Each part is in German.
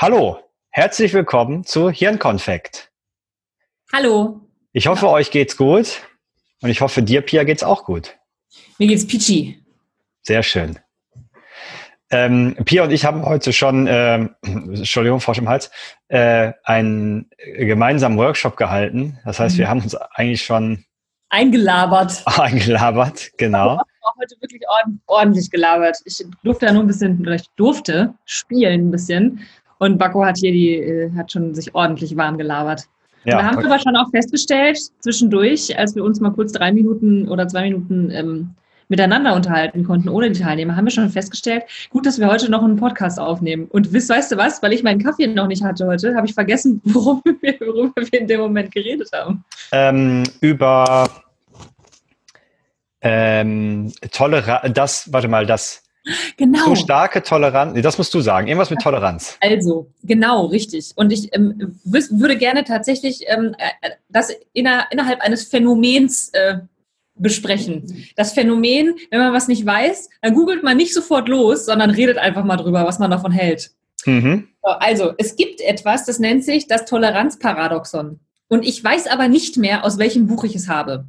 Hallo, herzlich willkommen zu Hirnkonfekt. Hallo. Ich hoffe, ja. euch geht's gut und ich hoffe, dir, Pia, geht's auch gut. Mir geht's peachy. Sehr schön. Ähm, Pia und ich haben heute schon, ähm, Entschuldigung, Frosch im Hals, äh, einen gemeinsamen Workshop gehalten. Das heißt, mhm. wir haben uns eigentlich schon eingelabert. Eingelabert, genau. Auch heute wirklich ordentlich gelabert. Ich durfte ja nur ein bisschen, oder ich durfte spielen ein bisschen und Bakko hat hier die, äh, hat schon sich ordentlich warm gelabert. Ja, da haben wir aber schon auch festgestellt, zwischendurch, als wir uns mal kurz drei Minuten oder zwei Minuten ähm, miteinander unterhalten konnten, ohne die Teilnehmer, haben wir schon festgestellt, gut, dass wir heute noch einen Podcast aufnehmen. Und wisst, weißt du was, weil ich meinen Kaffee noch nicht hatte heute, habe ich vergessen, worum wir, worüber wir in dem Moment geredet haben. Ähm, über ähm, Toleranz, das, warte mal, das Genau. Zu starke Toleranz. Das musst du sagen. Irgendwas mit Toleranz. Also, genau, richtig. Und ich ähm, würde gerne tatsächlich ähm, äh, das inner, innerhalb eines Phänomens äh, besprechen. Das Phänomen, wenn man was nicht weiß, dann googelt man nicht sofort los, sondern redet einfach mal drüber, was man davon hält. Mhm. Also, es gibt etwas, das nennt sich das Toleranzparadoxon. Und ich weiß aber nicht mehr, aus welchem Buch ich es habe.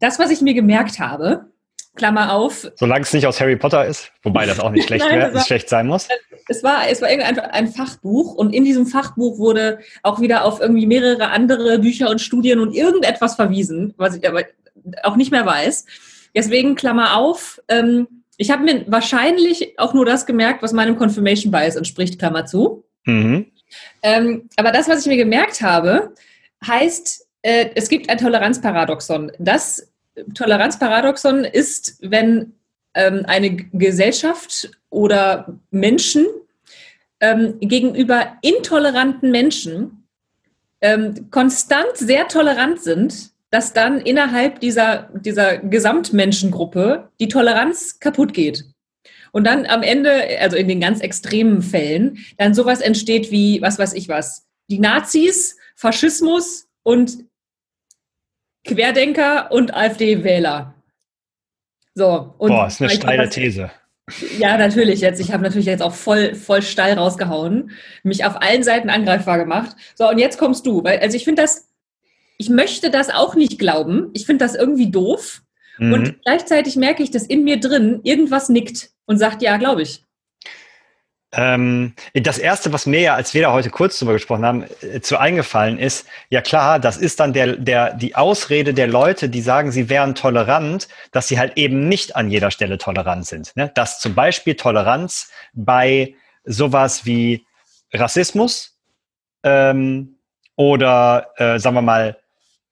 Das, was ich mir gemerkt habe, Klammer auf. Solange es nicht aus Harry Potter ist, wobei das auch nicht schlecht, Nein, war, schlecht sein muss. Es war, es war irgendein ein Fachbuch und in diesem Fachbuch wurde auch wieder auf irgendwie mehrere andere Bücher und Studien und irgendetwas verwiesen, was ich aber auch nicht mehr weiß. Deswegen Klammer auf. Ähm, ich habe mir wahrscheinlich auch nur das gemerkt, was meinem Confirmation Bias entspricht, Klammer zu. Mhm. Ähm, aber das, was ich mir gemerkt habe, heißt, äh, es gibt ein Toleranzparadoxon. Das Toleranzparadoxon ist, wenn ähm, eine Gesellschaft oder Menschen ähm, gegenüber intoleranten Menschen ähm, konstant sehr tolerant sind, dass dann innerhalb dieser, dieser Gesamtmenschengruppe die Toleranz kaputt geht. Und dann am Ende, also in den ganz extremen Fällen, dann sowas entsteht wie, was weiß ich was, die Nazis, Faschismus und Querdenker und AfD-Wähler. So. Und Boah, ist eine steile These. Ja, natürlich jetzt. Ich habe natürlich jetzt auch voll, voll steil rausgehauen, mich auf allen Seiten angreifbar gemacht. So, und jetzt kommst du. Weil, also ich finde das, ich möchte das auch nicht glauben. Ich finde das irgendwie doof. Mhm. Und gleichzeitig merke ich, dass in mir drin irgendwas nickt und sagt, ja, glaube ich. Ähm, das erste, was mir ja, als wir da heute kurz drüber gesprochen haben, äh, zu eingefallen ist, ja klar, das ist dann der, der, die Ausrede der Leute, die sagen, sie wären tolerant, dass sie halt eben nicht an jeder Stelle tolerant sind. Ne? Dass zum Beispiel Toleranz bei sowas wie Rassismus ähm, oder, äh, sagen wir mal,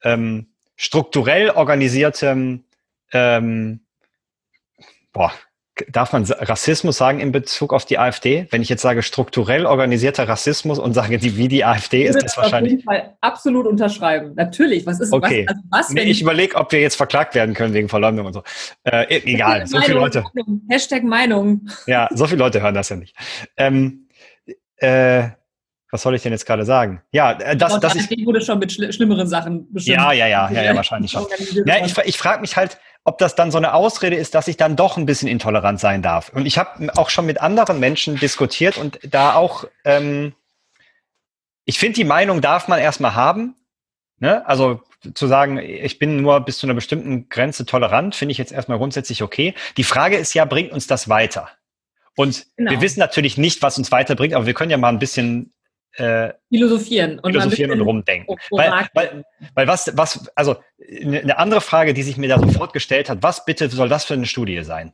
ähm, strukturell organisiertem, ähm, boah, darf man Rassismus sagen in Bezug auf die AfD? Wenn ich jetzt sage strukturell organisierter Rassismus und sage, die, wie die AfD, ist das wahrscheinlich. Auf jeden Fall absolut unterschreiben. Natürlich. Was ist okay. was? Also was nee, ich überlege, ob wir jetzt verklagt werden können wegen Verleumdung und so. Äh, egal, so viele Leute. Hashtag Meinung. Ja, so viele Leute hören das ja nicht. Ähm, äh, was soll ich denn jetzt gerade sagen? Ja, äh, das, das ich wurde schon mit schli schlimmeren Sachen bestimmt. Ja, ja, ja, ja, ja wahrscheinlich schon. Ja, ich, ich frage mich halt, ob das dann so eine Ausrede ist, dass ich dann doch ein bisschen intolerant sein darf. Und ich habe auch schon mit anderen Menschen diskutiert und da auch, ähm, ich finde, die Meinung darf man erstmal haben. Ne? Also zu sagen, ich bin nur bis zu einer bestimmten Grenze tolerant, finde ich jetzt erstmal grundsätzlich okay. Die Frage ist ja, bringt uns das weiter? Und genau. wir wissen natürlich nicht, was uns weiterbringt, aber wir können ja mal ein bisschen äh, philosophieren und, philosophieren und rumdenken. Weil, weil, weil was, was, also eine andere Frage, die sich mir da sofort gestellt hat, was bitte soll das für eine Studie sein?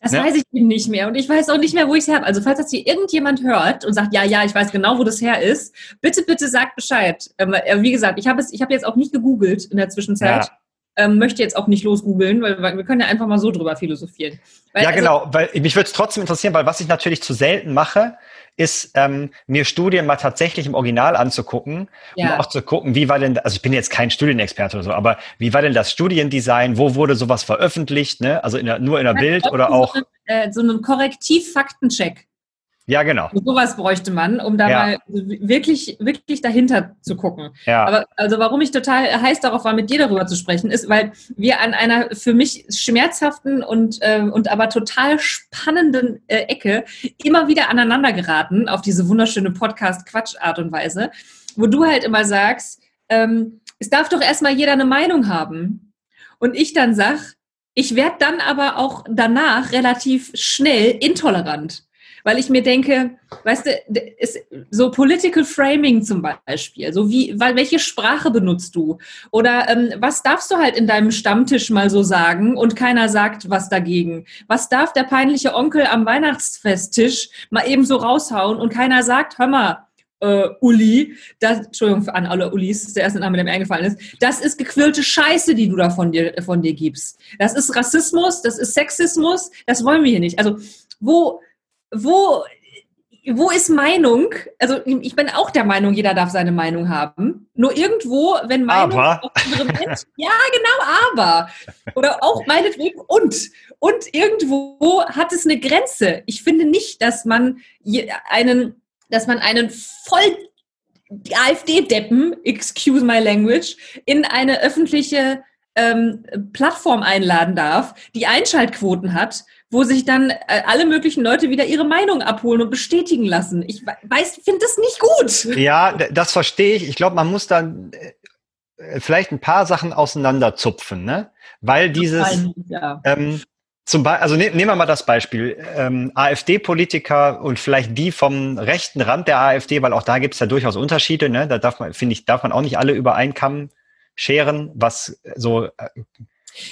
Das ne? weiß ich nicht mehr und ich weiß auch nicht mehr, wo ich es habe. Also falls das hier irgendjemand hört und sagt, ja, ja, ich weiß genau, wo das her ist, bitte, bitte sagt Bescheid. Ähm, äh, wie gesagt, ich habe es, ich habe jetzt auch nicht gegoogelt in der Zwischenzeit. Ja. Ähm, möchte jetzt auch nicht losgoogeln, weil, weil, wir können ja einfach mal so drüber philosophieren. Weil, ja, also, genau, weil mich würde es trotzdem interessieren, weil was ich natürlich zu selten mache, ist, ähm, mir Studien mal tatsächlich im Original anzugucken, ja. um auch zu gucken, wie war denn, also ich bin jetzt kein Studienexperte oder so, aber wie war denn das Studiendesign, wo wurde sowas veröffentlicht, ne? Also in der, nur in der Bild oder auch. So, eine, äh, so einen Korrektiv-Faktencheck. Ja, genau. Und sowas bräuchte man, um da ja. mal wirklich, wirklich dahinter zu gucken. Ja. Aber also warum ich total heiß darauf war, mit dir darüber zu sprechen, ist, weil wir an einer für mich schmerzhaften und, äh, und aber total spannenden äh, Ecke immer wieder aneinander geraten auf diese wunderschöne Podcast-Quatsch-Art und Weise, wo du halt immer sagst, ähm, es darf doch erstmal jeder eine Meinung haben. Und ich dann sag, ich werde dann aber auch danach relativ schnell intolerant weil ich mir denke, weißt du, ist so Political Framing zum Beispiel, so wie, weil welche Sprache benutzt du? Oder ähm, was darfst du halt in deinem Stammtisch mal so sagen und keiner sagt was dagegen? Was darf der peinliche Onkel am Weihnachtsfesttisch mal eben so raushauen und keiner sagt, hör mal, äh, Uli, das, Entschuldigung an alle Ulis, das ist der erste Name, der mir eingefallen ist, das ist gequirlte Scheiße, die du da von dir, von dir gibst. Das ist Rassismus, das ist Sexismus, das wollen wir hier nicht. Also, wo, wo, wo ist Meinung? Also ich bin auch der Meinung, jeder darf seine Meinung haben. Nur irgendwo, wenn Meinung aber. Menschen, ja genau, aber oder auch meinetwegen und und irgendwo hat es eine Grenze. Ich finde nicht, dass man einen, dass man einen voll AfD-Deppen, excuse my language, in eine öffentliche ähm, Plattform einladen darf, die Einschaltquoten hat wo sich dann äh, alle möglichen Leute wieder ihre Meinung abholen und bestätigen lassen. Ich weiß, finde das nicht gut. Ja, das verstehe ich. Ich glaube, man muss dann äh, vielleicht ein paar Sachen auseinanderzupfen, ne? Weil dieses ja. ähm, zum Beispiel, also ne, nehmen wir mal das Beispiel, ähm, AfD-Politiker und vielleicht die vom rechten Rand der AfD, weil auch da gibt es ja durchaus Unterschiede, ne? Da darf man, finde ich, darf man auch nicht alle über einen Kamm scheren, was so äh,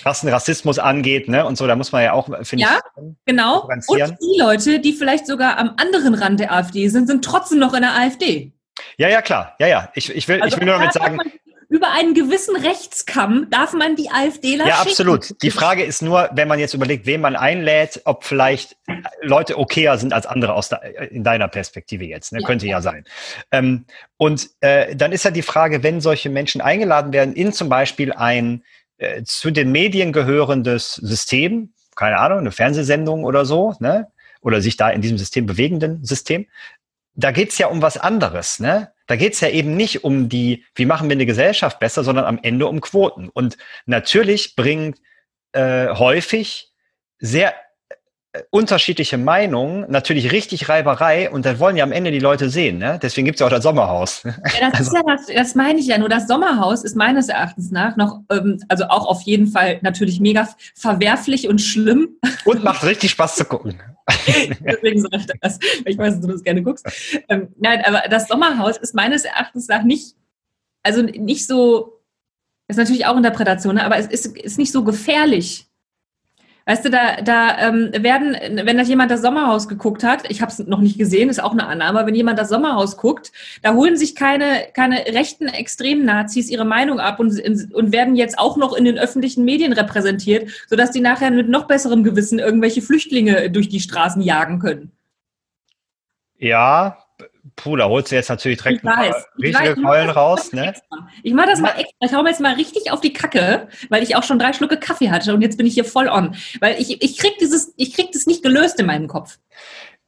krassen Rassismus angeht, ne? Und so, da muss man ja auch, finde ja, ich. Ja, genau. Und die Leute, die vielleicht sogar am anderen Rand der AfD sind, sind trotzdem noch in der AfD. Ja, ja, klar. Ja, ja. Ich, ich will, also ich will nur damit sagen. Über einen gewissen Rechtskamm darf man die AfDler Ja, absolut. Die Frage ist nur, wenn man jetzt überlegt, wen man einlädt, ob vielleicht Leute okayer sind als andere aus der, in deiner Perspektive jetzt. Ne? Ja. Könnte ja sein. Ähm, und äh, dann ist ja die Frage, wenn solche Menschen eingeladen werden in zum Beispiel ein äh, zu den Medien gehörendes System, keine Ahnung, eine Fernsehsendung oder so, ne? oder sich da in diesem System bewegenden System, da geht's ja um was anderes. Ne? Da geht's ja eben nicht um die, wie machen wir eine Gesellschaft besser, sondern am Ende um Quoten. Und natürlich bringt äh, häufig sehr unterschiedliche Meinungen, natürlich richtig Reiberei und das wollen ja am Ende die Leute sehen. Ne? Deswegen gibt es ja auch das Sommerhaus. Ja, das, also. ja das, das, meine ich ja. Nur das Sommerhaus ist meines Erachtens nach noch, ähm, also auch auf jeden Fall natürlich mega verwerflich und schlimm. Und macht richtig Spaß zu gucken. Deswegen sage ich das. Ich weiß, dass du das gerne guckst. Ähm, nein, aber das Sommerhaus ist meines Erachtens nach nicht, also nicht so, ist natürlich auch Interpretation, ne? aber es ist, ist nicht so gefährlich Weißt du, da, da ähm, werden, wenn das jemand das Sommerhaus geguckt hat, ich habe es noch nicht gesehen, ist auch eine Annahme, wenn jemand das Sommerhaus guckt, da holen sich keine, keine rechten extremen Nazis ihre Meinung ab und, und werden jetzt auch noch in den öffentlichen Medien repräsentiert, sodass die nachher mit noch besserem Gewissen irgendwelche Flüchtlinge durch die Straßen jagen können. Ja, puh, da holst du jetzt natürlich direkt ich weiß, richtige Keulen raus. Ne? Ich mache das mal extra. Ich hau mir jetzt mal richtig auf die Kacke, weil ich auch schon drei Schlucke Kaffee hatte und jetzt bin ich hier voll on. Weil ich, ich krieg dieses, ich krieg das nicht gelöst in meinem Kopf.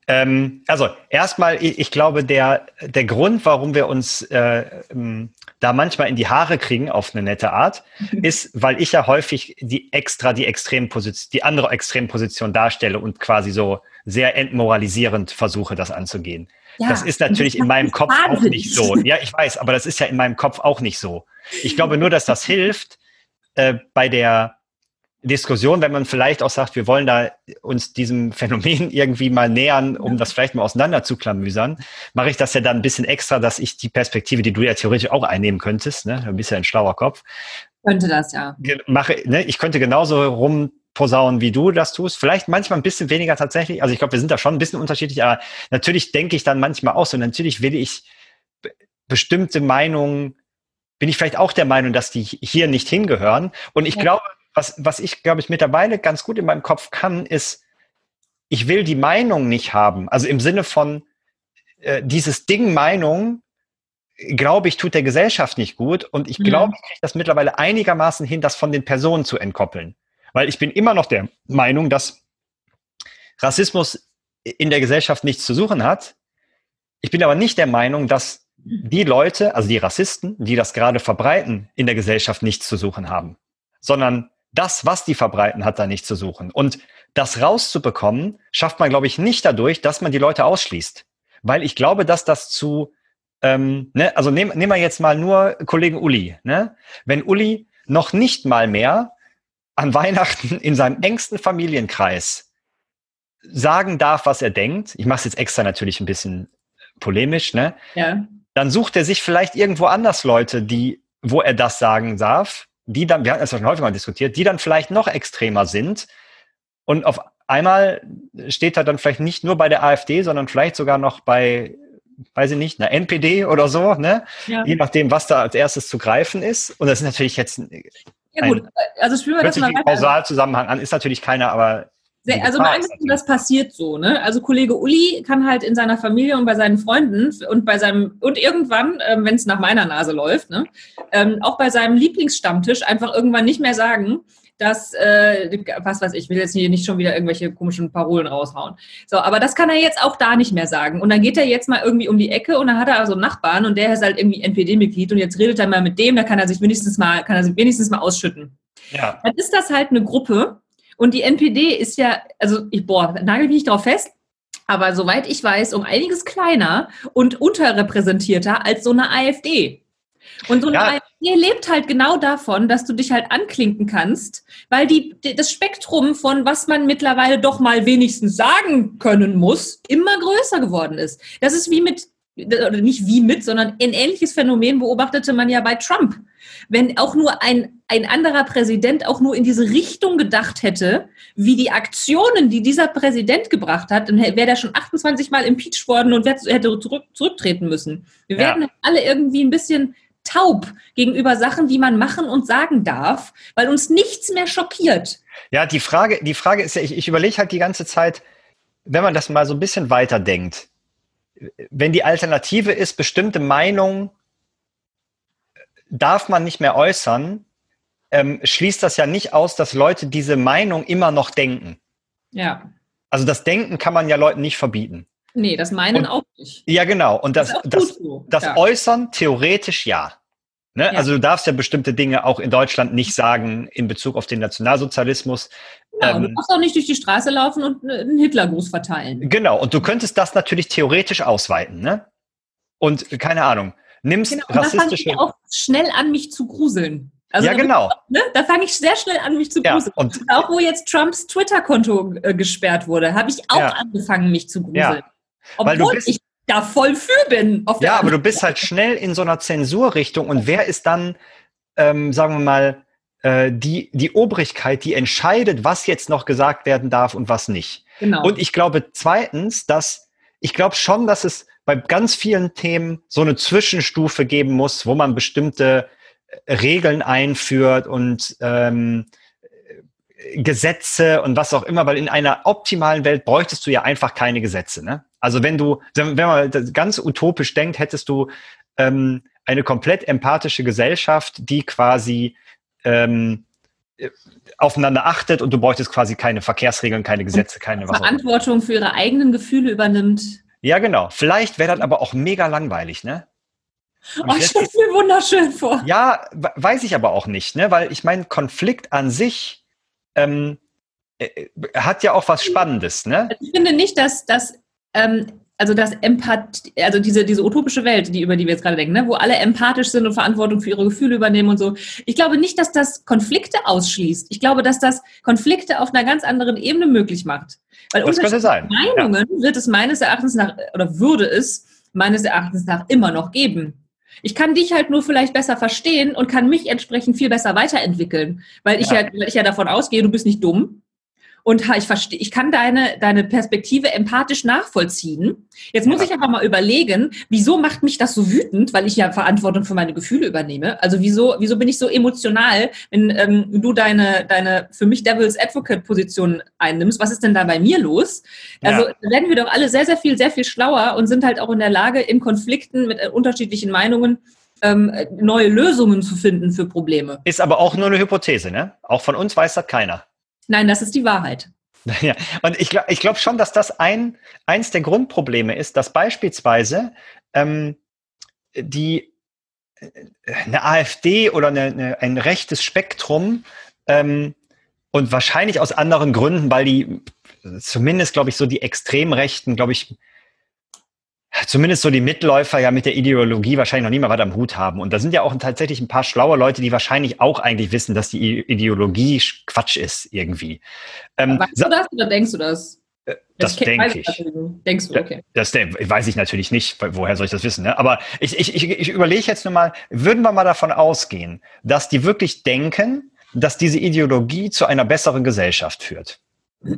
Ähm, also erstmal, ich, ich, glaube, der, der Grund, warum wir uns äh, ähm, da manchmal in die Haare kriegen auf eine nette Art, ist, weil ich ja häufig die extra die Extremposition, die andere Extremposition darstelle und quasi so sehr entmoralisierend versuche, das anzugehen. Ja, das ist natürlich in meinem Kopf auch nicht so. Ja, ich weiß, aber das ist ja in meinem Kopf auch nicht so. Ich glaube nur, dass das hilft äh, bei der Diskussion, wenn man vielleicht auch sagt, wir wollen da uns diesem Phänomen irgendwie mal nähern, um das vielleicht mal auseinander zu klamüsern, mache ich das ja dann ein bisschen extra, dass ich die Perspektive, die du ja theoretisch auch einnehmen könntest, ne, ein bisschen ein schlauer Kopf. Könnte das, ja. Mache, ne, ich könnte genauso rum posaunen, wie du das tust. Vielleicht manchmal ein bisschen weniger tatsächlich. Also ich glaube, wir sind da schon ein bisschen unterschiedlich, aber natürlich denke ich dann manchmal auch so. Natürlich will ich bestimmte Meinungen, bin ich vielleicht auch der Meinung, dass die hier nicht hingehören. Und ich ja. glaube, was, was ich, glaube ich, mittlerweile ganz gut in meinem Kopf kann, ist, ich will die Meinung nicht haben. Also im Sinne von äh, dieses Ding Meinung, glaube ich, tut der Gesellschaft nicht gut. Und ich glaube, ich kriege das mittlerweile einigermaßen hin, das von den Personen zu entkoppeln. Weil ich bin immer noch der Meinung, dass Rassismus in der Gesellschaft nichts zu suchen hat. Ich bin aber nicht der Meinung, dass die Leute, also die Rassisten, die das gerade verbreiten, in der Gesellschaft nichts zu suchen haben, sondern das, was die verbreiten, hat da nichts zu suchen. Und das rauszubekommen, schafft man, glaube ich, nicht dadurch, dass man die Leute ausschließt. Weil ich glaube, dass das zu, ähm, ne, also nehmen nehm wir jetzt mal nur Kollegen Uli. Ne? Wenn Uli noch nicht mal mehr an Weihnachten in seinem engsten Familienkreis sagen darf, was er denkt, ich mache es jetzt extra natürlich ein bisschen polemisch, ne? Ja. Dann sucht er sich vielleicht irgendwo anders Leute, die, wo er das sagen darf, die dann, wir hatten das ja schon häufig mal diskutiert, die dann vielleicht noch extremer sind. Und auf einmal steht er dann vielleicht nicht nur bei der AfD, sondern vielleicht sogar noch bei, weiß ich nicht, einer NPD oder so, ne? Ja. Je nachdem, was da als erstes zu greifen ist. Und das ist natürlich jetzt ja gut, also spüren wir das mal weiter. Kausalzusammenhang an, ist natürlich keiner, aber also mal angenommen, das passiert so, ne? Also Kollege Uli kann halt in seiner Familie und bei seinen Freunden und bei seinem und irgendwann, ähm, wenn es nach meiner Nase läuft, ne, ähm, auch bei seinem Lieblingsstammtisch einfach irgendwann nicht mehr sagen, dass, äh, was weiß ich, will jetzt hier nicht schon wieder irgendwelche komischen Parolen raushauen. So, aber das kann er jetzt auch da nicht mehr sagen. Und dann geht er jetzt mal irgendwie um die Ecke und dann hat er also einen Nachbarn und der ist halt irgendwie NPD-Mitglied und jetzt redet er mal mit dem, da kann er sich wenigstens mal, kann er sich wenigstens mal ausschütten. Ja. Dann ist das halt eine Gruppe und die NPD ist ja, also ich, boah, nagel mich nicht drauf fest, aber soweit ich weiß, um einiges kleiner und unterrepräsentierter als so eine AfD. Und so eine ja. AfD lebt halt genau davon, dass du dich halt anklinken kannst, weil die, das Spektrum von was man mittlerweile doch mal wenigstens sagen können muss, immer größer geworden ist. Das ist wie mit, oder nicht wie mit, sondern ein ähnliches Phänomen beobachtete man ja bei Trump. Wenn auch nur ein, ein anderer Präsident auch nur in diese Richtung gedacht hätte, wie die Aktionen, die dieser Präsident gebracht hat, dann wäre der schon 28 Mal impeached worden und hätte zurück, zurücktreten müssen. Wir ja. werden alle irgendwie ein bisschen taub gegenüber Sachen, die man machen und sagen darf, weil uns nichts mehr schockiert. Ja, die Frage, die Frage ist ja, ich, ich überlege halt die ganze Zeit, wenn man das mal so ein bisschen weiterdenkt, wenn die Alternative ist, bestimmte Meinungen darf man nicht mehr äußern, ähm, schließt das ja nicht aus, dass Leute diese Meinung immer noch denken. Ja. Also das Denken kann man ja Leuten nicht verbieten. Nee, das meinen und, auch nicht. Ja, genau. Und das, das, das, so. das ja. Äußern theoretisch ja. Ne? Ja. Also du darfst ja bestimmte Dinge auch in Deutschland nicht sagen in Bezug auf den Nationalsozialismus. Genau, ähm, du darfst auch nicht durch die Straße laufen und einen Hitlergruß verteilen. Genau, und du könntest das natürlich theoretisch ausweiten. Ne? Und keine Ahnung, nimmst genau, und rassistische... Da fange ich auch schnell an, mich zu gruseln. Also, ja, genau. Ne, da fange ich sehr schnell an, mich zu gruseln. Ja, und auch wo jetzt Trumps Twitter-Konto äh, gesperrt wurde, habe ich auch ja. angefangen, mich zu gruseln. Ja. Obwohl ich da voll für bin. ja, aber du bist halt schnell in so einer Zensurrichtung und wer ist dann, ähm, sagen wir mal, äh, die, die Obrigkeit, die entscheidet, was jetzt noch gesagt werden darf und was nicht. Genau. Und ich glaube zweitens, dass ich glaube schon, dass es bei ganz vielen Themen so eine Zwischenstufe geben muss, wo man bestimmte äh, Regeln einführt und ähm, Gesetze und was auch immer, weil in einer optimalen Welt bräuchtest du ja einfach keine Gesetze. Ne? Also wenn du, wenn man ganz utopisch denkt, hättest du ähm, eine komplett empathische Gesellschaft, die quasi ähm, aufeinander achtet und du bräuchtest quasi keine Verkehrsregeln, keine Gesetze, keine was Verantwortung für ihre eigenen Gefühle übernimmt. Ja, genau. Vielleicht wäre das aber auch mega langweilig, ne? Und oh, ich stelle mir wunderschön vor. Ja, weiß ich aber auch nicht, ne? Weil ich meine, Konflikt an sich ähm, äh, hat ja auch was Spannendes, ne? Ich finde nicht, dass, dass ähm, also das Empathie, also diese, diese utopische Welt, die, über die wir jetzt gerade denken, ne, wo alle empathisch sind und Verantwortung für ihre Gefühle übernehmen und so. Ich glaube nicht, dass das Konflikte ausschließt. Ich glaube, dass das Konflikte auf einer ganz anderen Ebene möglich macht. Weil das könnte sein. Meinungen ja. wird es meines Erachtens nach, oder würde es meines Erachtens nach immer noch geben. Ich kann dich halt nur vielleicht besser verstehen und kann mich entsprechend viel besser weiterentwickeln, weil ich ja, ja weil ich ja davon ausgehe, du bist nicht dumm und ich verstehe, ich kann deine, deine Perspektive empathisch nachvollziehen. Jetzt muss ja. ich aber mal überlegen, wieso macht mich das so wütend, weil ich ja Verantwortung für meine Gefühle übernehme. Also wieso, wieso bin ich so emotional, wenn ähm, du deine, deine für mich Devil's Advocate Position einnimmst? Was ist denn da bei mir los? Also ja. werden wir doch alle sehr, sehr viel, sehr viel schlauer und sind halt auch in der Lage, in Konflikten mit äh, unterschiedlichen Meinungen ähm, neue Lösungen zu finden für Probleme. Ist aber auch nur eine Hypothese, ne? Auch von uns weiß das keiner. Nein, das ist die Wahrheit. Ja, und ich glaube ich glaub schon, dass das ein, eins der Grundprobleme ist, dass beispielsweise ähm, die äh, eine AfD oder eine, eine, ein rechtes Spektrum ähm, und wahrscheinlich aus anderen Gründen, weil die zumindest, glaube ich, so die Extremrechten, glaube ich, zumindest so die Mitläufer ja mit der Ideologie wahrscheinlich noch nie mal was am Hut haben. Und da sind ja auch tatsächlich ein paar schlaue Leute, die wahrscheinlich auch eigentlich wissen, dass die Ideologie Quatsch ist irgendwie. Ähm, weißt du das oder denkst du das? Äh, das, das denke ich. Denkst du, okay. Das, das, weiß ich natürlich nicht, woher soll ich das wissen. Ne? Aber ich, ich, ich, ich überlege jetzt nur mal, würden wir mal davon ausgehen, dass die wirklich denken, dass diese Ideologie zu einer besseren Gesellschaft führt?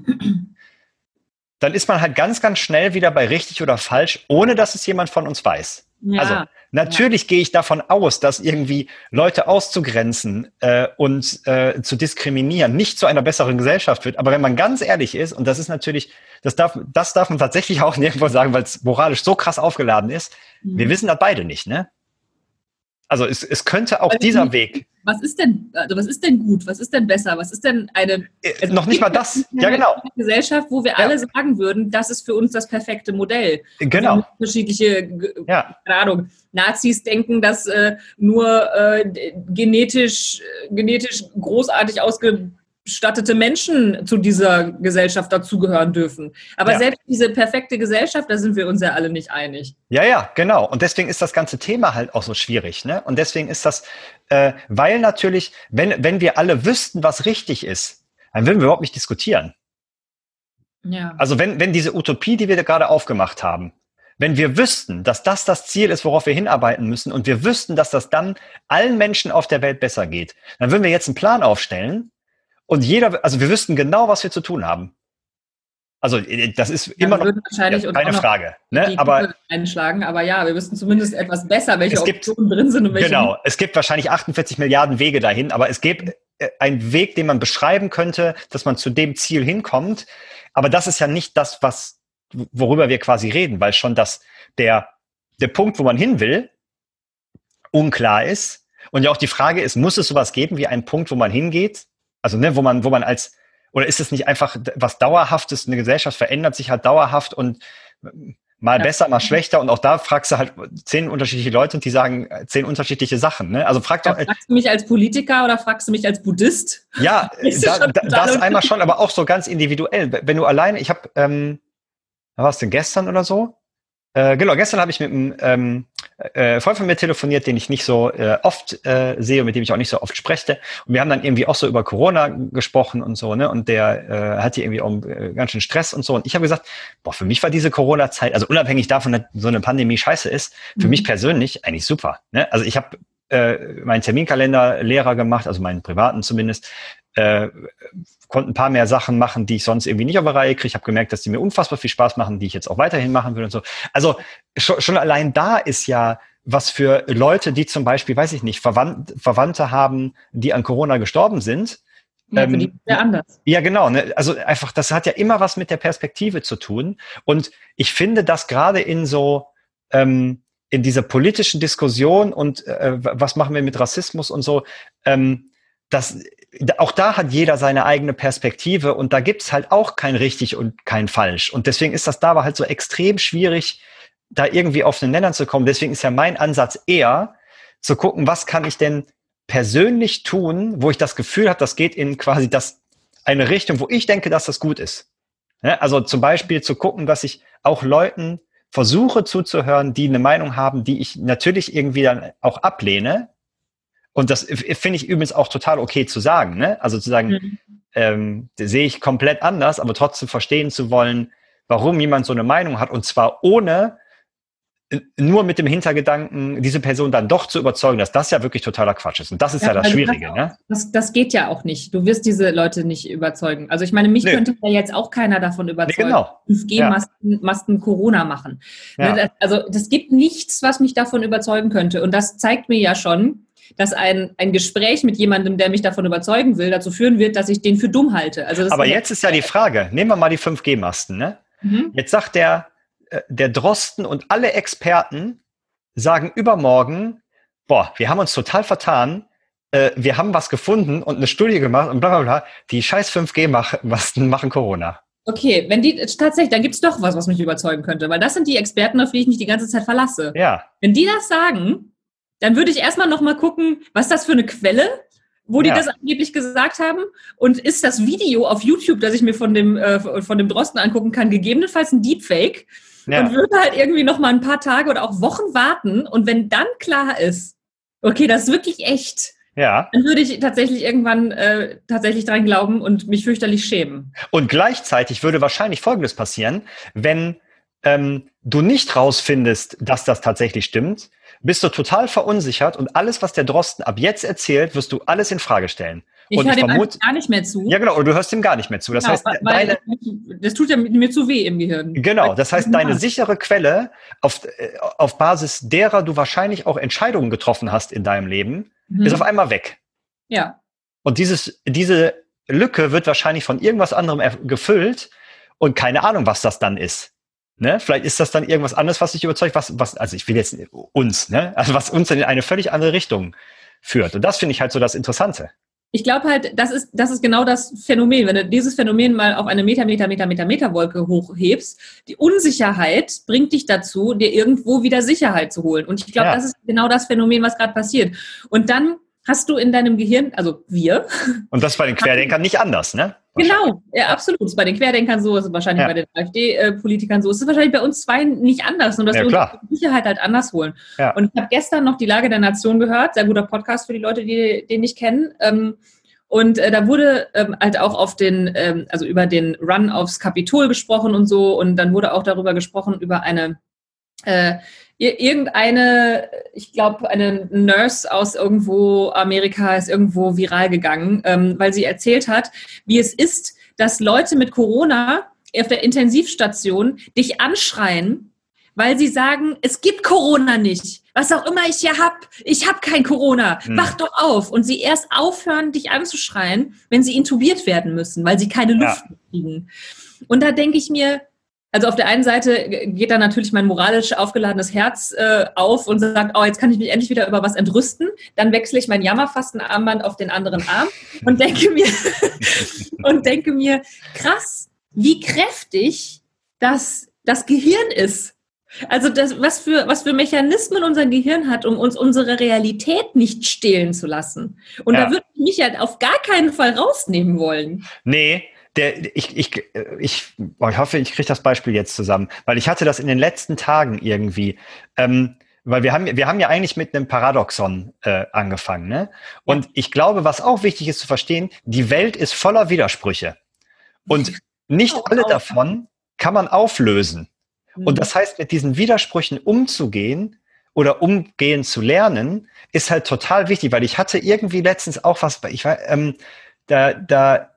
dann ist man halt ganz, ganz schnell wieder bei richtig oder falsch, ohne dass es jemand von uns weiß. Ja, also natürlich ja. gehe ich davon aus, dass irgendwie Leute auszugrenzen äh, und äh, zu diskriminieren nicht zu einer besseren Gesellschaft führt. Aber wenn man ganz ehrlich ist, und das ist natürlich, das darf, das darf man tatsächlich auch nirgendwo sagen, weil es moralisch so krass aufgeladen ist, mhm. wir wissen das beide nicht, ne? Also es, es könnte auch also dieser Weg was ist denn, also was ist denn gut, was ist denn besser, was ist denn eine also noch nicht mal das, ja genau. Gesellschaft, wo wir ja. alle sagen würden, das ist für uns das perfekte Modell. Genau. Also unterschiedliche, ja. keine Ahnung, Nazis denken, dass äh, nur äh, genetisch, genetisch großartig ausge ausgestattete Menschen zu dieser Gesellschaft dazugehören dürfen. Aber ja. selbst diese perfekte Gesellschaft, da sind wir uns ja alle nicht einig. Ja, ja, genau. Und deswegen ist das ganze Thema halt auch so schwierig. Ne? Und deswegen ist das, äh, weil natürlich, wenn, wenn wir alle wüssten, was richtig ist, dann würden wir überhaupt nicht diskutieren. Ja. Also wenn, wenn diese Utopie, die wir da gerade aufgemacht haben, wenn wir wüssten, dass das das Ziel ist, worauf wir hinarbeiten müssen, und wir wüssten, dass das dann allen Menschen auf der Welt besser geht, dann würden wir jetzt einen Plan aufstellen, und jeder, also wir wüssten genau, was wir zu tun haben. Also äh, das ist ja, immer noch wahrscheinlich ja, keine Frage. Ne? Aber einschlagen, aber ja, wir wüssten zumindest etwas besser, welche gibt, Optionen drin sind und welche. Genau, nicht. es gibt wahrscheinlich 48 Milliarden Wege dahin, aber es gibt äh, einen Weg, den man beschreiben könnte, dass man zu dem Ziel hinkommt. Aber das ist ja nicht das, was worüber wir quasi reden, weil schon das der der Punkt, wo man hin will, unklar ist. Und ja auch die Frage ist, muss es sowas geben wie einen Punkt, wo man hingeht? Also, ne, wo man, wo man als, oder ist es nicht einfach was Dauerhaftes? Eine Gesellschaft verändert sich halt dauerhaft und mal ja. besser, mal schlechter. Und auch da fragst du halt zehn unterschiedliche Leute und die sagen äh, zehn unterschiedliche Sachen. Ne? Also frag doch. Ja, fragst du mich als Politiker oder fragst du mich als Buddhist? Ja, da, da, das einmal schon, aber auch so ganz individuell. Wenn du alleine, ich habe, ähm, was war es denn gestern oder so? Äh, genau, gestern habe ich mit einem ähm, äh, Freund von mir telefoniert, den ich nicht so äh, oft äh, sehe und mit dem ich auch nicht so oft spreche. Und wir haben dann irgendwie auch so über Corona gesprochen und so, ne? Und der äh, hatte irgendwie auch äh, ganz schön Stress und so. Und ich habe gesagt, boah, für mich war diese Corona-Zeit, also unabhängig davon, dass so eine Pandemie scheiße ist, für mhm. mich persönlich eigentlich super. Ne? Also ich habe äh, meinen Terminkalender leerer gemacht, also meinen privaten zumindest, äh, konnte ein paar mehr Sachen machen, die ich sonst irgendwie nicht auf der Reihe kriege. Ich habe gemerkt, dass die mir unfassbar viel Spaß machen, die ich jetzt auch weiterhin machen will und so. Also schon, schon allein da ist ja was für Leute, die zum Beispiel, weiß ich nicht, Verwand, Verwandte haben, die an Corona gestorben sind. Ja, ähm, die sehr anders. Ja, genau. Ne? Also einfach, das hat ja immer was mit der Perspektive zu tun. Und ich finde, dass gerade in so ähm, in dieser politischen Diskussion und äh, was machen wir mit Rassismus und so, ähm, das, auch da hat jeder seine eigene Perspektive und da gibt's halt auch kein richtig und kein falsch. Und deswegen ist das da halt so extrem schwierig, da irgendwie auf den Nenner zu kommen. Deswegen ist ja mein Ansatz eher zu gucken, was kann ich denn persönlich tun, wo ich das Gefühl habe, das geht in quasi das eine Richtung, wo ich denke, dass das gut ist. Also zum Beispiel zu gucken, dass ich auch Leuten versuche zuzuhören, die eine Meinung haben, die ich natürlich irgendwie dann auch ablehne, und das finde ich übrigens auch total okay zu sagen. Ne? Also zu sagen, mhm. ähm, sehe ich komplett anders, aber trotzdem verstehen zu wollen, warum jemand so eine Meinung hat. Und zwar ohne nur mit dem Hintergedanken, diese Person dann doch zu überzeugen, dass das ja wirklich totaler Quatsch ist. Und das ist ja, ja das Schwierige. Das, ne? das, das geht ja auch nicht. Du wirst diese Leute nicht überzeugen. Also ich meine, mich nee. könnte ja jetzt auch keiner davon überzeugen, nee, genau. 5G-Masken ja. Corona machen. Ja. Ne, also das gibt nichts, was mich davon überzeugen könnte. Und das zeigt mir ja schon, dass ein, ein Gespräch mit jemandem, der mich davon überzeugen will, dazu führen wird, dass ich den für dumm halte. Also Aber jetzt ist ja die Frage, nehmen wir mal die 5G-Masten. Ne? Mhm. Jetzt sagt der, der Drosten und alle Experten sagen übermorgen, boah, wir haben uns total vertan, äh, wir haben was gefunden und eine Studie gemacht und bla bla bla. Die scheiß 5G-Masten machen Corona. Okay, wenn die tatsächlich, dann gibt es doch was, was mich überzeugen könnte, weil das sind die Experten, auf die ich mich die ganze Zeit verlasse. Ja. Wenn die das sagen, dann würde ich erstmal nochmal gucken, was das für eine Quelle, wo die Ja. das angeblich gesagt haben. Und ist das Video auf YouTube, das ich mir von dem, äh, von dem Drosten angucken kann, gegebenenfalls ein Deepfake? Und Ja. würde halt irgendwie nochmal ein paar Tage oder auch Wochen warten. Und wenn dann klar ist, okay, das ist wirklich echt, ja. dann würde ich tatsächlich irgendwann äh, tatsächlich dran glauben und mich fürchterlich schämen. Und gleichzeitig würde wahrscheinlich Folgendes passieren, wenn ähm, du nicht rausfindest, dass das tatsächlich stimmt, bist du total verunsichert und alles, was der Drosten ab jetzt erzählt, wirst du alles in Frage stellen. Ich Und höre ich dem vermute- gar nicht mehr zu. Ja, genau, oder du hörst ihm gar nicht mehr zu. Das Genau, heißt, weil, deine, das tut ja mir zu weh im Gehirn. genau, das heißt, deine sichere Quelle, auf, äh, auf Basis derer du wahrscheinlich auch Entscheidungen getroffen hast in deinem Leben, Mhm. ist auf einmal weg. Ja, Und dieses, diese Lücke wird wahrscheinlich von irgendwas anderem gefüllt und keine Ahnung, was das dann ist. Ne? Vielleicht ist das dann irgendwas anderes, was dich überzeugt, was, was, also ich will jetzt uns, ne? Also was uns in eine völlig andere Richtung führt. Und das finde ich halt so das Interessante. ich glaube halt, das ist, das ist genau das Phänomen. Wenn du dieses Phänomen mal auf eine Meter, Meter, Meter, Meter, Meter Wolke hochhebst, die Unsicherheit bringt dich dazu, dir irgendwo wieder Sicherheit zu holen. Und ich glaube, Ja. das ist genau das Phänomen, was gerade passiert. Und dann hast du in deinem Gehirn, also wir, Und das bei den Querdenkern nicht anders, ne? Genau, ja, absolut. Ist bei den Querdenkern so, ist es wahrscheinlich Ja. bei den AfD-Politikern so. Es ist wahrscheinlich bei uns zwei nicht anders, nur dass Ja, wir klar. uns die Sicherheit halt anders holen. Ja. Und ich habe gestern noch die Lage der Nation gehört, sehr guter Podcast für die Leute, die den nicht kennen. Ähm, und äh, da wurde ähm, halt auch auf den, ähm, also über den Run aufs Kapitol gesprochen und so. Und dann wurde auch darüber gesprochen, über eine äh, irgendeine, ich glaube, eine Nurse aus irgendwo Amerika ist irgendwo viral gegangen, ähm, weil sie erzählt hat, wie es ist, dass Leute mit Corona auf der Intensivstation dich anschreien, weil sie sagen, es gibt Corona nicht. Was auch immer ich hier hab, ich hab kein Corona. Hm. Wach doch auf. Und sie erst aufhören, dich anzuschreien, wenn sie intubiert werden müssen, weil sie keine Ja. Luft kriegen. Und da denke ich mir, also auf der einen Seite geht da natürlich mein moralisch aufgeladenes Herz äh, auf und sagt, oh, jetzt kann ich mich endlich wieder über was entrüsten. Dann wechsle ich mein Jammerfastenarmband auf den anderen Arm und denke mir, und denke mir, krass, wie kräftig das, das Gehirn ist. Also das, was für, was für Mechanismen unser Gehirn hat, um uns unsere Realität nicht stehlen zu lassen. Und Ja. da würde ich mich ja auf gar keinen Fall rausnehmen wollen. Nee, der, ich, ich, ich, boah, ich hoffe, ich kriege das Beispiel jetzt zusammen, weil ich hatte das in den letzten Tagen irgendwie. Ähm, weil wir haben, wir haben ja eigentlich mit einem Paradoxon äh, angefangen. Ne? Und ich glaube, was auch wichtig ist zu verstehen, die Welt ist voller Widersprüche. Und nicht Auch, alle auch. davon kann man auflösen. Und das heißt, mit diesen Widersprüchen umzugehen oder umgehen zu lernen, ist halt total wichtig, weil ich hatte irgendwie letztens auch was, ich war, ähm, da, da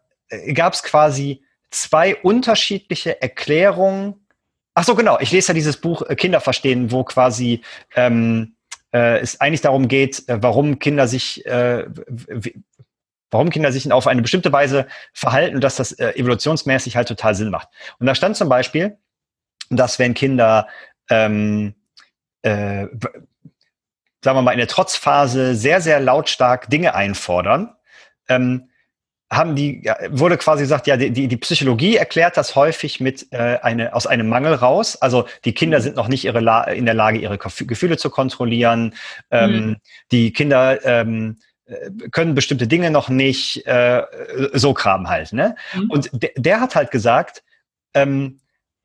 gab es quasi zwei unterschiedliche Erklärungen. Ach so, genau. Ich lese ja dieses Buch äh, Kinder verstehen, wo quasi ähm, äh, es eigentlich darum geht, äh, warum Kinder sich äh, warum Kinder sich auf eine bestimmte Weise verhalten und dass das äh, evolutionsmäßig halt total Sinn macht. Und da stand zum Beispiel, dass wenn Kinder, ähm, äh, sagen wir mal, in der Trotzphase sehr, sehr lautstark Dinge einfordern, ähm, haben die, wurde quasi gesagt, ja, die, die Psychologie erklärt das häufig mit äh, eine, aus einem Mangel raus. Also die Kinder sind noch nicht ihre La in der Lage, ihre Gefühle zu kontrollieren. Ähm, Mhm. Die Kinder ähm, äh, können bestimmte Dinge noch nicht, äh, so Kram halt. Ne? Mhm. Und der, der hat halt gesagt, ähm,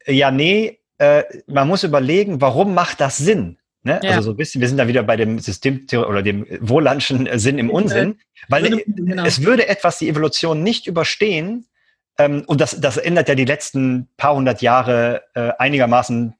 ja, nee, äh, man muss überlegen, warum macht das Sinn? Ne? Ja. Also so ein bisschen, wir sind da wieder bei dem Systemtheorie oder dem Wohlandschen äh, Sinn im Unsinn, weil genau. es würde etwas die Evolution nicht überstehen, ähm, und das, das ändert ja die letzten paar hundert Jahre äh, einigermaßen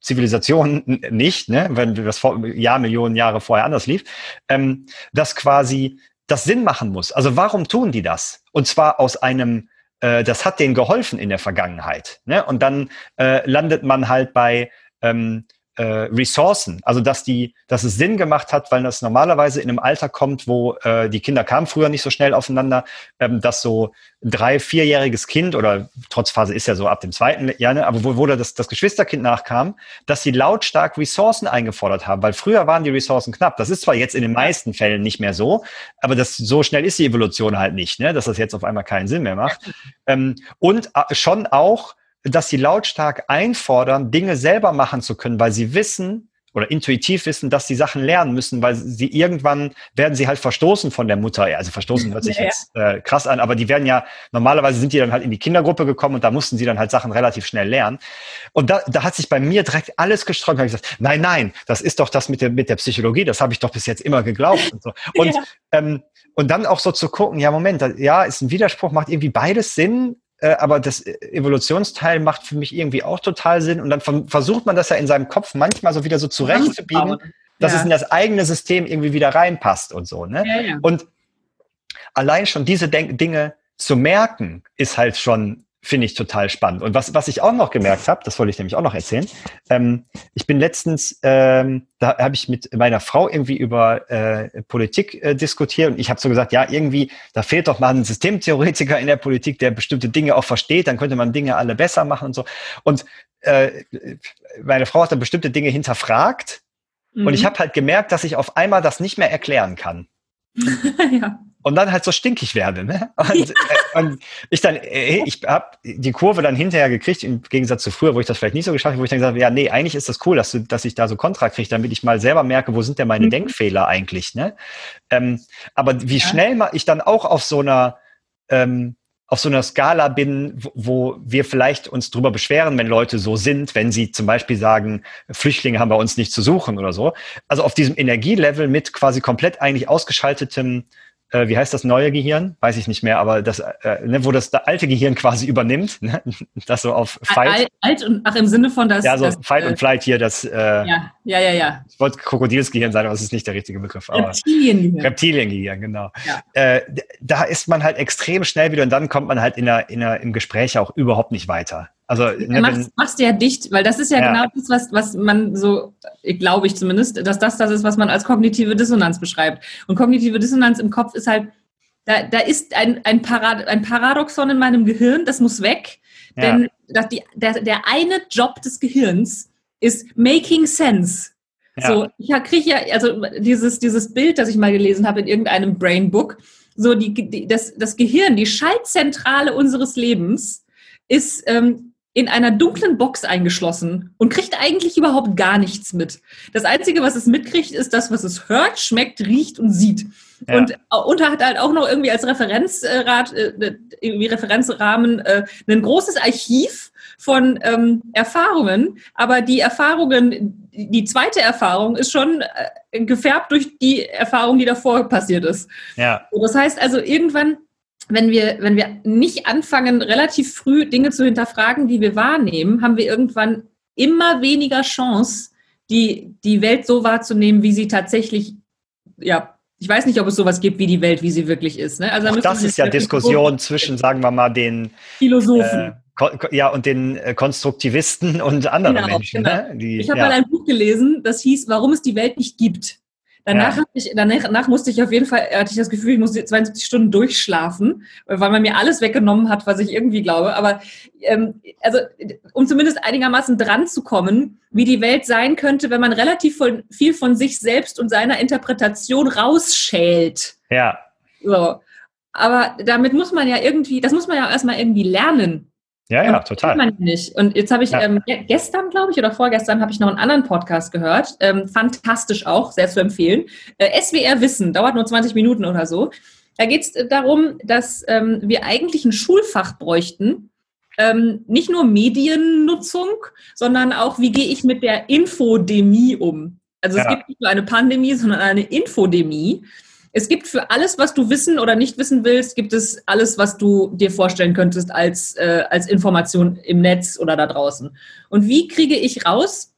Zivilisation nicht, ne? wenn das vor, Jahr, Millionen Jahre vorher anders lief, ähm, dass quasi das Sinn machen muss. Also warum tun die das? Und zwar aus einem, äh, das hat denen geholfen in der Vergangenheit. Ne? Und dann äh, landet man halt bei ähm, äh, Ressourcen. Also dass die, dass es Sinn gemacht hat, weil das normalerweise in einem Alter kommt, wo äh, die Kinder kamen früher nicht so schnell aufeinander, ähm, dass so ein drei, vierjähriges Kind oder Trotzphase ist ja so ab dem zweiten Jahr, ne, aber wo, wo das, das Geschwisterkind nachkam, dass sie lautstark Ressourcen eingefordert haben, weil früher waren die Ressourcen knapp. Das ist zwar jetzt in den meisten Fällen nicht mehr so, aber das so schnell ist die Evolution halt nicht, ne, dass das jetzt auf einmal keinen Sinn mehr macht. Ähm, und äh, schon auch dass sie lautstark einfordern, Dinge selber machen zu können, weil sie wissen oder intuitiv wissen, dass sie Sachen lernen müssen, weil sie irgendwann werden sie halt verstoßen von der Mutter. Ja, also verstoßen hört sich ja, jetzt äh, krass an, aber die werden ja, normalerweise sind die dann halt in die Kindergruppe gekommen und da mussten sie dann halt Sachen relativ schnell lernen. Und da, da hat sich bei mir direkt alles gesträubt. Da habe ich gesagt, nein, nein, das ist doch das mit der, mit der Psychologie, das habe ich doch bis jetzt immer geglaubt. Und, so. und, ja. ähm, und dann auch so zu gucken, ja, Moment, ja, ist ein Widerspruch, macht irgendwie beides Sinn, äh, aber das Evolutionsteil macht für mich irgendwie auch total Sinn. Und dann versucht man das ja in seinem Kopf manchmal so wieder so zurechtzubiegen, dass ja. es in das eigene System irgendwie wieder reinpasst und so. Ne? Ja, ja. Und allein schon diese Denk Dinge zu merken, ist halt schon finde ich total spannend. Und was, was ich auch noch gemerkt habe, das wollte ich nämlich auch noch erzählen. Ähm, ich bin letztens, ähm, da habe ich mit meiner Frau irgendwie über äh, Politik äh, diskutiert und ich habe so gesagt, ja, irgendwie, da fehlt doch mal ein Systemtheoretiker in der Politik, der bestimmte Dinge auch versteht, dann könnte man Dinge alle besser machen und so. Und äh, meine Frau hat dann bestimmte Dinge hinterfragt mhm. und ich habe halt gemerkt, dass ich auf einmal das nicht mehr erklären kann. ja und dann halt so stinkig werde. Ne? Und, ja. äh, und ich dann, äh, ich habe die Kurve dann hinterher gekriegt, im Gegensatz zu früher, wo ich das vielleicht nicht so geschafft habe, wo ich dann gesagt habe, ja, nee, eigentlich ist das cool, dass, du, dass ich da so Kontra kriege, damit ich mal selber merke, wo sind denn meine mhm. Denkfehler eigentlich. Ne? Ähm, aber wie ja. schnell ich dann auch auf so einer ähm, auf so einer Skala bin, wo wir vielleicht uns drüber beschweren, wenn Leute so sind, wenn sie zum Beispiel sagen, Flüchtlinge haben bei uns nicht zu suchen oder so. Also auf diesem Energielevel mit quasi komplett eigentlich ausgeschaltetem äh, wie heißt das neue Gehirn? Weiß ich nicht mehr, aber das, äh, ne, wo das, das alte Gehirn quasi übernimmt, ne? das so auf Fight. Alt, alt und ach im Sinne von das. Ja, so das, Fight äh, und Flight hier, das. Äh, ja, ja, ja, ja. Ich wollte Krokodilsgehirn sein, aber es ist nicht der richtige Begriff. Reptiliengehirn. Reptiliengehirn, genau. Ja. Äh, da ist man halt extrem schnell wieder und dann kommt man halt in der, in der, im Gespräch auch überhaupt nicht weiter. Also ne, machst, machst du ja dicht, weil das ist ja, ja, genau das, was, was man so, glaube ich zumindest, dass das das ist, was man als kognitive Dissonanz beschreibt. Und kognitive Dissonanz im Kopf ist halt da, da ist ein, ein, Parad ein Paradoxon in meinem Gehirn, das muss weg. Ja. Denn das, die, der, der eine Job des Gehirns ist making sense. Ja. So, ich kriege ja, also dieses, dieses Bild, das ich mal gelesen habe in irgendeinem Brainbook, so die, die, das, das Gehirn, die Schaltzentrale unseres Lebens, ist ähm, in einer dunklen Box eingeschlossen und kriegt eigentlich überhaupt gar nichts mit. Das Einzige, was es mitkriegt, ist das, was es hört, schmeckt, riecht und sieht. Ja. Und, und hat halt auch noch irgendwie als Referenzrat, äh, irgendwie Referenzrahmen äh, ein großes Archiv von ähm, Erfahrungen. Aber die Erfahrungen, die zweite Erfahrung ist schon äh, gefärbt durch die Erfahrung, die davor passiert ist. Ja. Das heißt also irgendwann wenn wir, wenn wir nicht anfangen, relativ früh Dinge zu hinterfragen, die wir wahrnehmen, haben wir irgendwann immer weniger Chance, die, die Welt so wahrzunehmen, wie sie tatsächlich ja, ich weiß nicht, ob es sowas gibt wie die Welt, wie sie wirklich ist. Ne? Also das ist ja Diskussion zwischen, sagen wir mal, den Philosophen. Äh, ja, und den äh, Konstruktivisten und anderen genau, Menschen. Genau. Ne? Die, ich habe ja. mal ein Buch gelesen, das hieß, warum es die Welt nicht gibt. Danach, ja. ich, danach, danach, musste ich auf jeden Fall, hatte ich das Gefühl, ich musste 72 Stunden durchschlafen, weil man mir alles weggenommen hat, was ich irgendwie glaube. Aber ähm, also, um zumindest einigermaßen dran zu kommen, wie die Welt sein könnte, wenn man relativ von, viel von sich selbst und seiner Interpretation rausschält. Ja. So. Aber damit muss man ja irgendwie, das muss man ja erstmal irgendwie lernen. Ja, ja, total. Man nicht. Und jetzt habe ich ja. ähm, gestern, glaube ich, oder vorgestern habe ich noch einen anderen Podcast gehört. Ähm, fantastisch auch, sehr zu empfehlen. Äh, SWR Wissen, dauert nur 20 Minuten oder so. Da geht es äh, darum, dass ähm, wir eigentlich ein Schulfach bräuchten. Ähm, nicht nur Mediennutzung, sondern auch, wie gehe ich mit der Infodemie um? Also ja. es gibt nicht nur eine Pandemie, sondern eine Infodemie. Es gibt für alles, was du wissen oder nicht wissen willst, gibt es alles, was du dir vorstellen könntest als, äh, als Information im Netz oder da draußen. Und wie kriege ich raus,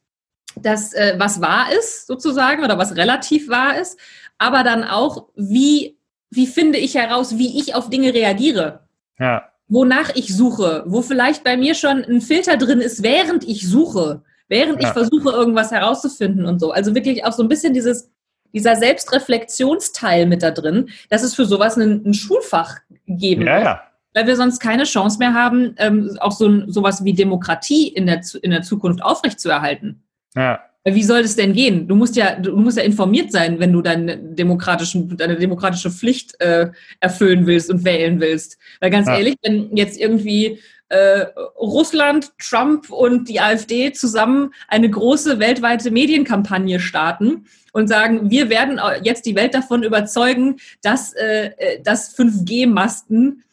dass äh, was wahr ist, sozusagen, oder was relativ wahr ist, aber dann auch, wie, wie finde ich heraus, wie ich auf Dinge reagiere? Ja. Wonach ich suche, wo vielleicht bei mir schon ein Filter drin ist, während ich suche während ja. ich versuche, irgendwas herauszufinden und so. Also wirklich auch so ein bisschen dieses, dieser Selbstreflexionsteil mit da drin, dass es für sowas ein, ein Schulfach geben ja, ja. Weil wir sonst keine Chance mehr haben, ähm, auch so sowas wie Demokratie in der, in der Zukunft aufrechtzuerhalten. Ja. Wie soll das denn gehen? Du musst ja, du musst ja informiert sein, wenn du deine, demokratischen, deine demokratische Pflicht äh, erfüllen willst und wählen willst. Weil ganz ja. ehrlich, wenn jetzt irgendwie äh, Russland, Trump und die AfD zusammen eine große weltweite Medienkampagne starten und sagen, wir werden jetzt die Welt davon überzeugen, dass, äh, äh dass 5G-Masten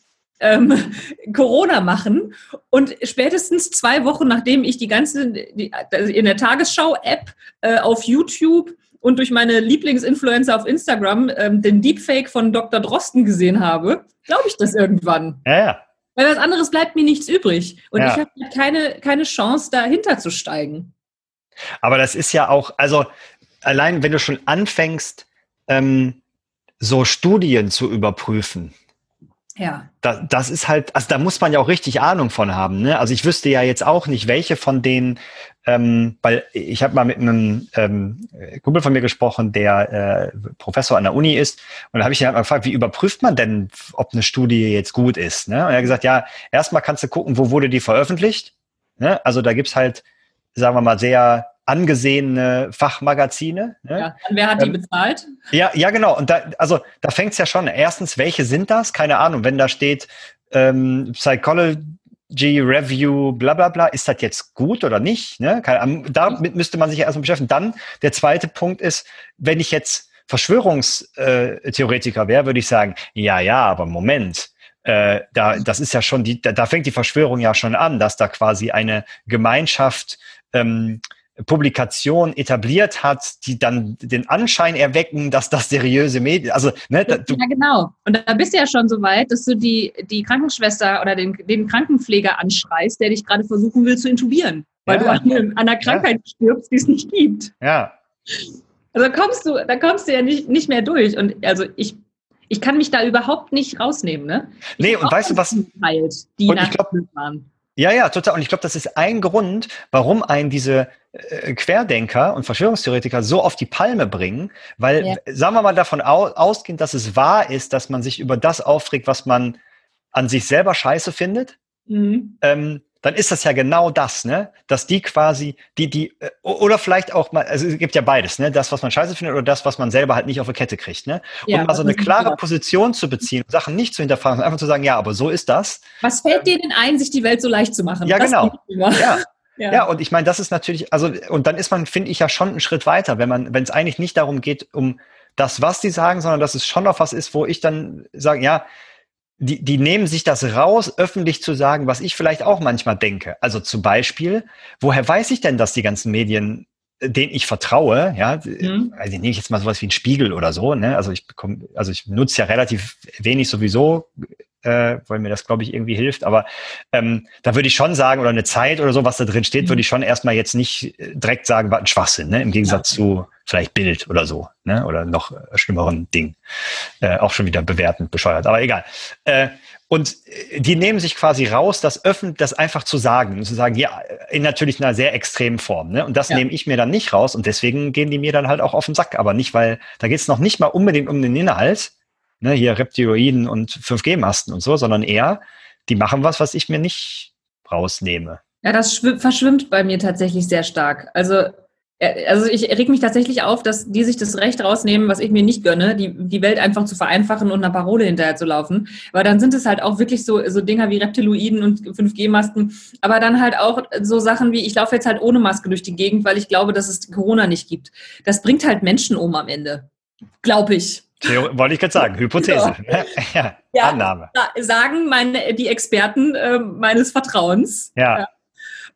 ähm, Corona machen. Und spätestens zwei Wochen, nachdem ich die ganze, die, also in der Tagesschau-App äh, auf YouTube und durch meine Lieblingsinfluencer auf Instagram ähm, den Deepfake von Dr. Drosten gesehen habe, glaube ich das irgendwann. Ja, ja. Weil was anderes bleibt mir nichts übrig. Und ja. ich habe halt keine, keine Chance, dahinter zu steigen. Aber das ist ja auch, also allein wenn du schon anfängst, ähm, so Studien zu überprüfen, ja. Da, das ist halt, also da muss man ja auch richtig Ahnung von haben. Ne? Also ich wüsste ja jetzt auch nicht, welche von denen, ähm, weil ich habe mal mit einem ähm, Kumpel von mir gesprochen, der äh, Professor an der Uni ist, und da habe ich ihn halt mal gefragt, wie überprüft man denn, ob eine Studie jetzt gut ist? Ne? Und er hat gesagt, ja, erstmal kannst du gucken, wo wurde die veröffentlicht. Ne? Also da gibt's halt, sagen wir mal, sehr angesehene Fachmagazine. Ne? Ja, wer hat die ähm, bezahlt? Ja, ja, genau. Und da, also da fängt es ja schon. Erstens, welche sind das? Keine Ahnung. Wenn da steht ähm, Psychology Review, bla bla bla, ist das jetzt gut oder nicht? Ne? Keine, damit müsste man sich ja erstmal beschäftigen. Dann der zweite Punkt ist, wenn ich jetzt Verschwörungstheoretiker wäre, würde ich sagen, ja, ja, aber Moment. Äh, da, das ist ja schon die, da, da fängt die Verschwörung ja schon an, dass da quasi eine Gemeinschaft ähm, Publikation etabliert hat, die dann den Anschein erwecken, dass das seriöse Medien, also ne, da, ja genau. Und da bist du ja schon so weit, dass du die die Krankenschwester oder den, den Krankenpfleger anschreist, der dich gerade versuchen will zu intubieren, weil ja. du an, an einer Krankheit ja. stirbst, die es nicht gibt. Ja. Also kommst du, da kommst du ja nicht nicht mehr durch. Und also ich ich kann mich da überhaupt nicht rausnehmen, ne? Ich nee, und weißt du was? Teilt, die und ich glaub, waren. Ja, ja, total. Und ich glaube, das ist ein Grund, warum einen diese äh, Querdenker und Verschwörungstheoretiker so auf die Palme bringen, weil, ja. sagen wir mal davon aus, ausgehend, dass es wahr ist, dass man sich über das aufregt, was man an sich selber scheiße findet, mhm. ähm, dann ist das ja genau das, ne? Dass die quasi, die, die, äh, oder vielleicht auch mal, also es gibt ja beides, ne? Das, was man scheiße findet oder das, was man selber halt nicht auf die Kette kriegt, ne? Ja, und mal so eine klare klar. Position zu beziehen, Sachen nicht zu hinterfragen, einfach zu sagen, ja, aber so ist das. Was fällt dir denn ein, sich die Welt so leicht zu machen? Ja, das genau. Ja. Ja. ja, und ich meine, das ist natürlich, also, und dann ist man, finde ich, ja schon einen Schritt weiter, wenn man, wenn es eigentlich nicht darum geht, um das, was die sagen, sondern dass es schon noch was ist, wo ich dann sage, ja, die, die nehmen sich das raus, öffentlich zu sagen, was ich vielleicht auch manchmal denke. Also zum Beispiel, woher weiß ich denn, dass die ganzen Medien denen ich vertraue, ja, mhm. also nehme ich jetzt mal sowas wie ein Spiegel oder so, ne? Also ich bekomme, also ich nutze ja relativ wenig sowieso äh, weil mir das, glaube ich, irgendwie hilft. Aber ähm, da würde ich schon sagen, oder eine Zeit oder so, was da drin steht, mhm. würde ich schon erstmal jetzt nicht äh, direkt sagen, war ein Schwachsinn, ne? im Gegensatz ja. zu vielleicht Bild oder so, ne? oder noch äh, schlimmeren Ding. Äh, auch schon wieder bewertend, bescheuert, aber egal. Äh, und äh, die nehmen sich quasi raus, das öffentlich, das einfach zu sagen und zu sagen, ja, in natürlich einer sehr extremen Form. Ne? Und das ja. nehme ich mir dann nicht raus und deswegen gehen die mir dann halt auch auf den Sack. Aber nicht, weil da geht es noch nicht mal unbedingt um den Inhalt, ne, hier Reptiloiden und 5G-Masten und so, sondern eher, die machen was, was ich mir nicht rausnehme. Ja, das verschwimmt bei mir tatsächlich sehr stark. Also, äh, also ich reg mich tatsächlich auf, dass die sich das Recht rausnehmen, was ich mir nicht gönne, die, die Welt einfach zu vereinfachen und einer Parole hinterher zu laufen. Aber dann sind es halt auch wirklich so, so Dinger wie Reptiloiden und 5G-Masken, aber dann halt auch so Sachen wie, ich laufe jetzt halt ohne Maske durch die Gegend, weil ich glaube, dass es Corona nicht gibt. Das bringt halt Menschen um am Ende. Glaube ich. Theo, wollte ich gerade sagen, Hypothese. Ja. ja, ja, Annahme. Sagen meine, die Experten äh, meines Vertrauens. Ja. ja.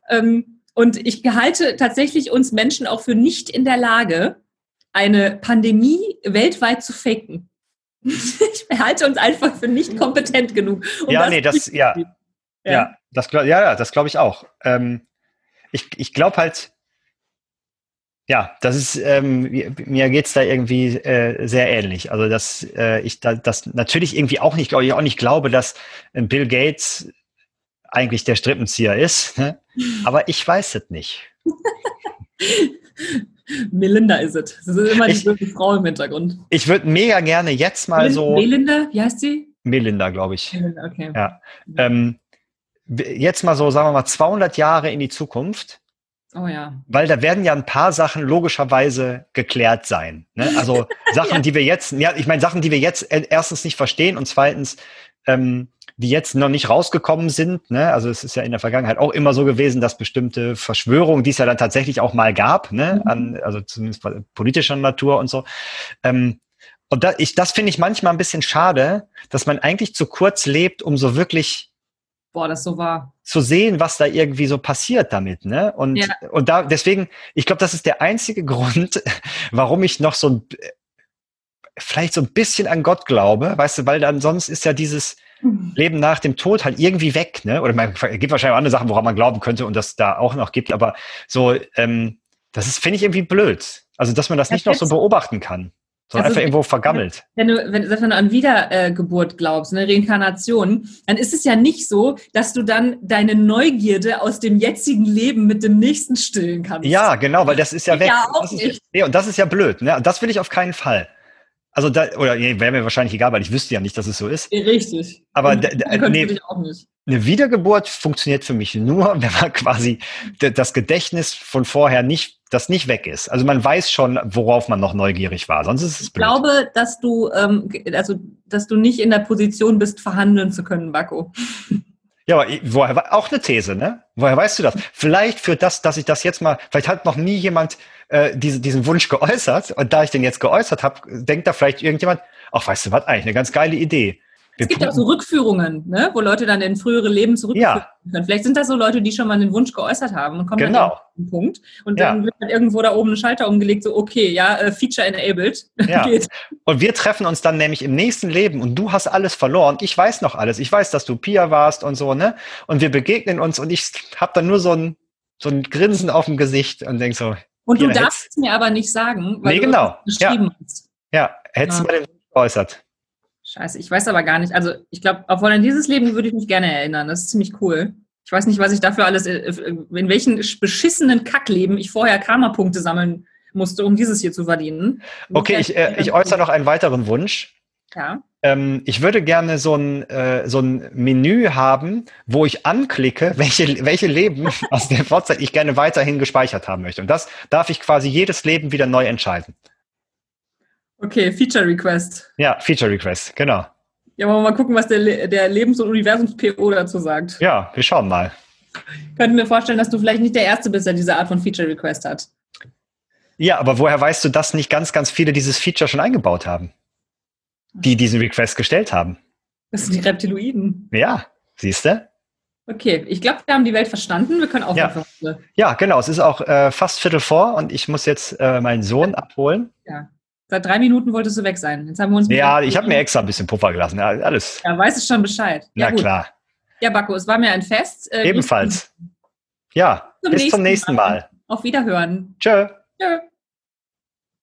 Ähm, und ich halte tatsächlich uns Menschen auch für nicht in der Lage, eine Pandemie weltweit zu faken. ich halte uns einfach für nicht kompetent genug. Um ja, das nee, das, ja. ja. Ja, das, ja, das glaube ich auch. Ähm, ich ich glaube halt, ja, das ist, ähm, mir geht's da irgendwie äh, sehr ähnlich. Also, dass äh, ich da, das natürlich irgendwie auch nicht, glaube ich, auch nicht glaube, dass Bill Gates eigentlich der Strippenzieher ist. Ne? Aber ich weiß es nicht. Melinda ist es. Das ist immer die ich, Frau im Hintergrund. Ich würde mega gerne jetzt mal Mel so. Melinda, wie heißt sie? Melinda, glaube ich. Melinda, okay. Ja. Ähm, jetzt mal so, sagen wir mal, 200 Jahre in die Zukunft. Oh ja. Weil da werden ja ein paar Sachen logischerweise geklärt sein. Ne? Also Sachen, ja. die wir jetzt, ja, ich meine Sachen, die wir jetzt erstens nicht verstehen und zweitens, ähm, die jetzt noch nicht rausgekommen sind. Ne? Also es ist ja in der Vergangenheit auch immer so gewesen, dass bestimmte Verschwörungen, die es ja dann tatsächlich auch mal gab, ne? Mhm. An, also zumindest politischer Natur und so. Ähm, und da, ich, das finde ich manchmal ein bisschen schade, dass man eigentlich zu kurz lebt, um so wirklich Boah, das so war. Zu sehen, was da irgendwie so passiert damit, ne? Und, ja. und da, deswegen, ich glaube, das ist der einzige Grund, warum ich noch so ein, vielleicht so ein bisschen an Gott glaube, weißt du, weil dann sonst ist ja dieses mhm. Leben nach dem Tod halt irgendwie weg, ne? Oder man gibt wahrscheinlich auch andere Sachen, woran man glauben könnte und das da auch noch gibt, aber so, ähm, das ist, finde ich, irgendwie blöd. Also, dass man das nicht noch so beobachten kann sondern also, einfach irgendwo vergammelt. Wenn du, wenn, wenn du an Wiedergeburt glaubst, eine Reinkarnation, dann ist es ja nicht so, dass du dann deine Neugierde aus dem jetzigen Leben mit dem nächsten stillen kannst. Ja, genau, weil das ist ja weg. Ja, auch das nicht. nee, und das ist ja blöd. Ne? Das will ich auf keinen Fall. Also da, oder nee, wäre mir wahrscheinlich egal, weil ich wüsste ja nicht, dass es so ist. Richtig. Aber nee, auch nicht. Eine Wiedergeburt funktioniert für mich nur, wenn man quasi das Gedächtnis von vorher nicht das nicht weg ist. Also man weiß schon, worauf man noch neugierig war. Sonst ist es blöd. Ich glaube, dass du, ähm, also, dass du nicht in der Position bist, verhandeln zu können, Bako. Ja, aber woher auch eine These, ne? Woher weißt du das? Vielleicht für das, dass ich das jetzt mal, vielleicht hat noch nie jemand äh, diese, diesen Wunsch geäußert und da ich den jetzt geäußert habe, denkt da vielleicht irgendjemand, ach, weißt du was, eigentlich eine ganz geile Idee. Es gibt auch so Rückführungen, ne, wo Leute dann in frühere Leben zurückführen ja. können. Vielleicht sind das so Leute, die schon mal den Wunsch geäußert haben und kommen genau. dann an den Punkt. Und dann ja. wird dann irgendwo da oben ein Schalter umgelegt, so okay, ja, äh, Feature enabled. Ja. und wir treffen uns dann nämlich im nächsten Leben und du hast alles verloren. Ich weiß noch alles. Ich weiß, dass du Pia warst und so, ne? Und wir begegnen uns und ich habe dann nur so ein, so ein Grinsen auf dem Gesicht und denk so. Und du darfst es mir aber nicht sagen, weil nee, genau. du geschrieben ja. hast. Ja, hättest du mal den Wunsch geäußert. Scheiße, ich weiß aber gar nicht. Also ich glaube, obwohl an dieses Leben würde ich mich gerne erinnern. Das ist ziemlich cool. Ich weiß nicht, was ich dafür alles, äh, äh, in welchen beschissenen Kackleben ich vorher Karma-Punkte sammeln musste, um dieses hier zu verdienen. Okay, ich, äh, ich äußere noch einen weiteren Wunsch. Ja. Ähm, ich würde gerne so ein, äh, so ein Menü haben, wo ich anklicke, welche, welche Leben aus der Vorzeit ich gerne weiterhin gespeichert haben möchte. Und das darf ich quasi jedes Leben wieder neu entscheiden. Okay, Feature Request. Ja, Feature Request, genau. Ja, wollen wir mal gucken, was der, der Lebens- und Universums-PO dazu sagt. Ja, wir schauen mal. Könnten mir vorstellen, dass du vielleicht nicht der Erste bist, der diese Art von Feature Request hat. Ja, aber woher weißt du, dass nicht ganz, ganz viele dieses Feature schon eingebaut haben? Die diesen Request gestellt haben. Das sind die Reptiloiden. Ja, siehst du? Okay, ich glaube, wir haben die Welt verstanden. Wir können aufhören. Ja. ja, genau. Es ist auch äh, fast Viertel vor und ich muss jetzt äh, meinen Sohn abholen. Ja. Seit drei Minuten wolltest du weg sein. Jetzt haben wir uns ja, ich habe mir extra ein bisschen Puffer gelassen. Ja, alles. Ja, weißt du schon Bescheid. Ja, ja klar. Ja, Bacco, es war mir ein Fest. Äh, Ebenfalls. Ja, zum bis nächsten zum nächsten Mal. Mal. Auf Wiederhören. Tschö. Tschö.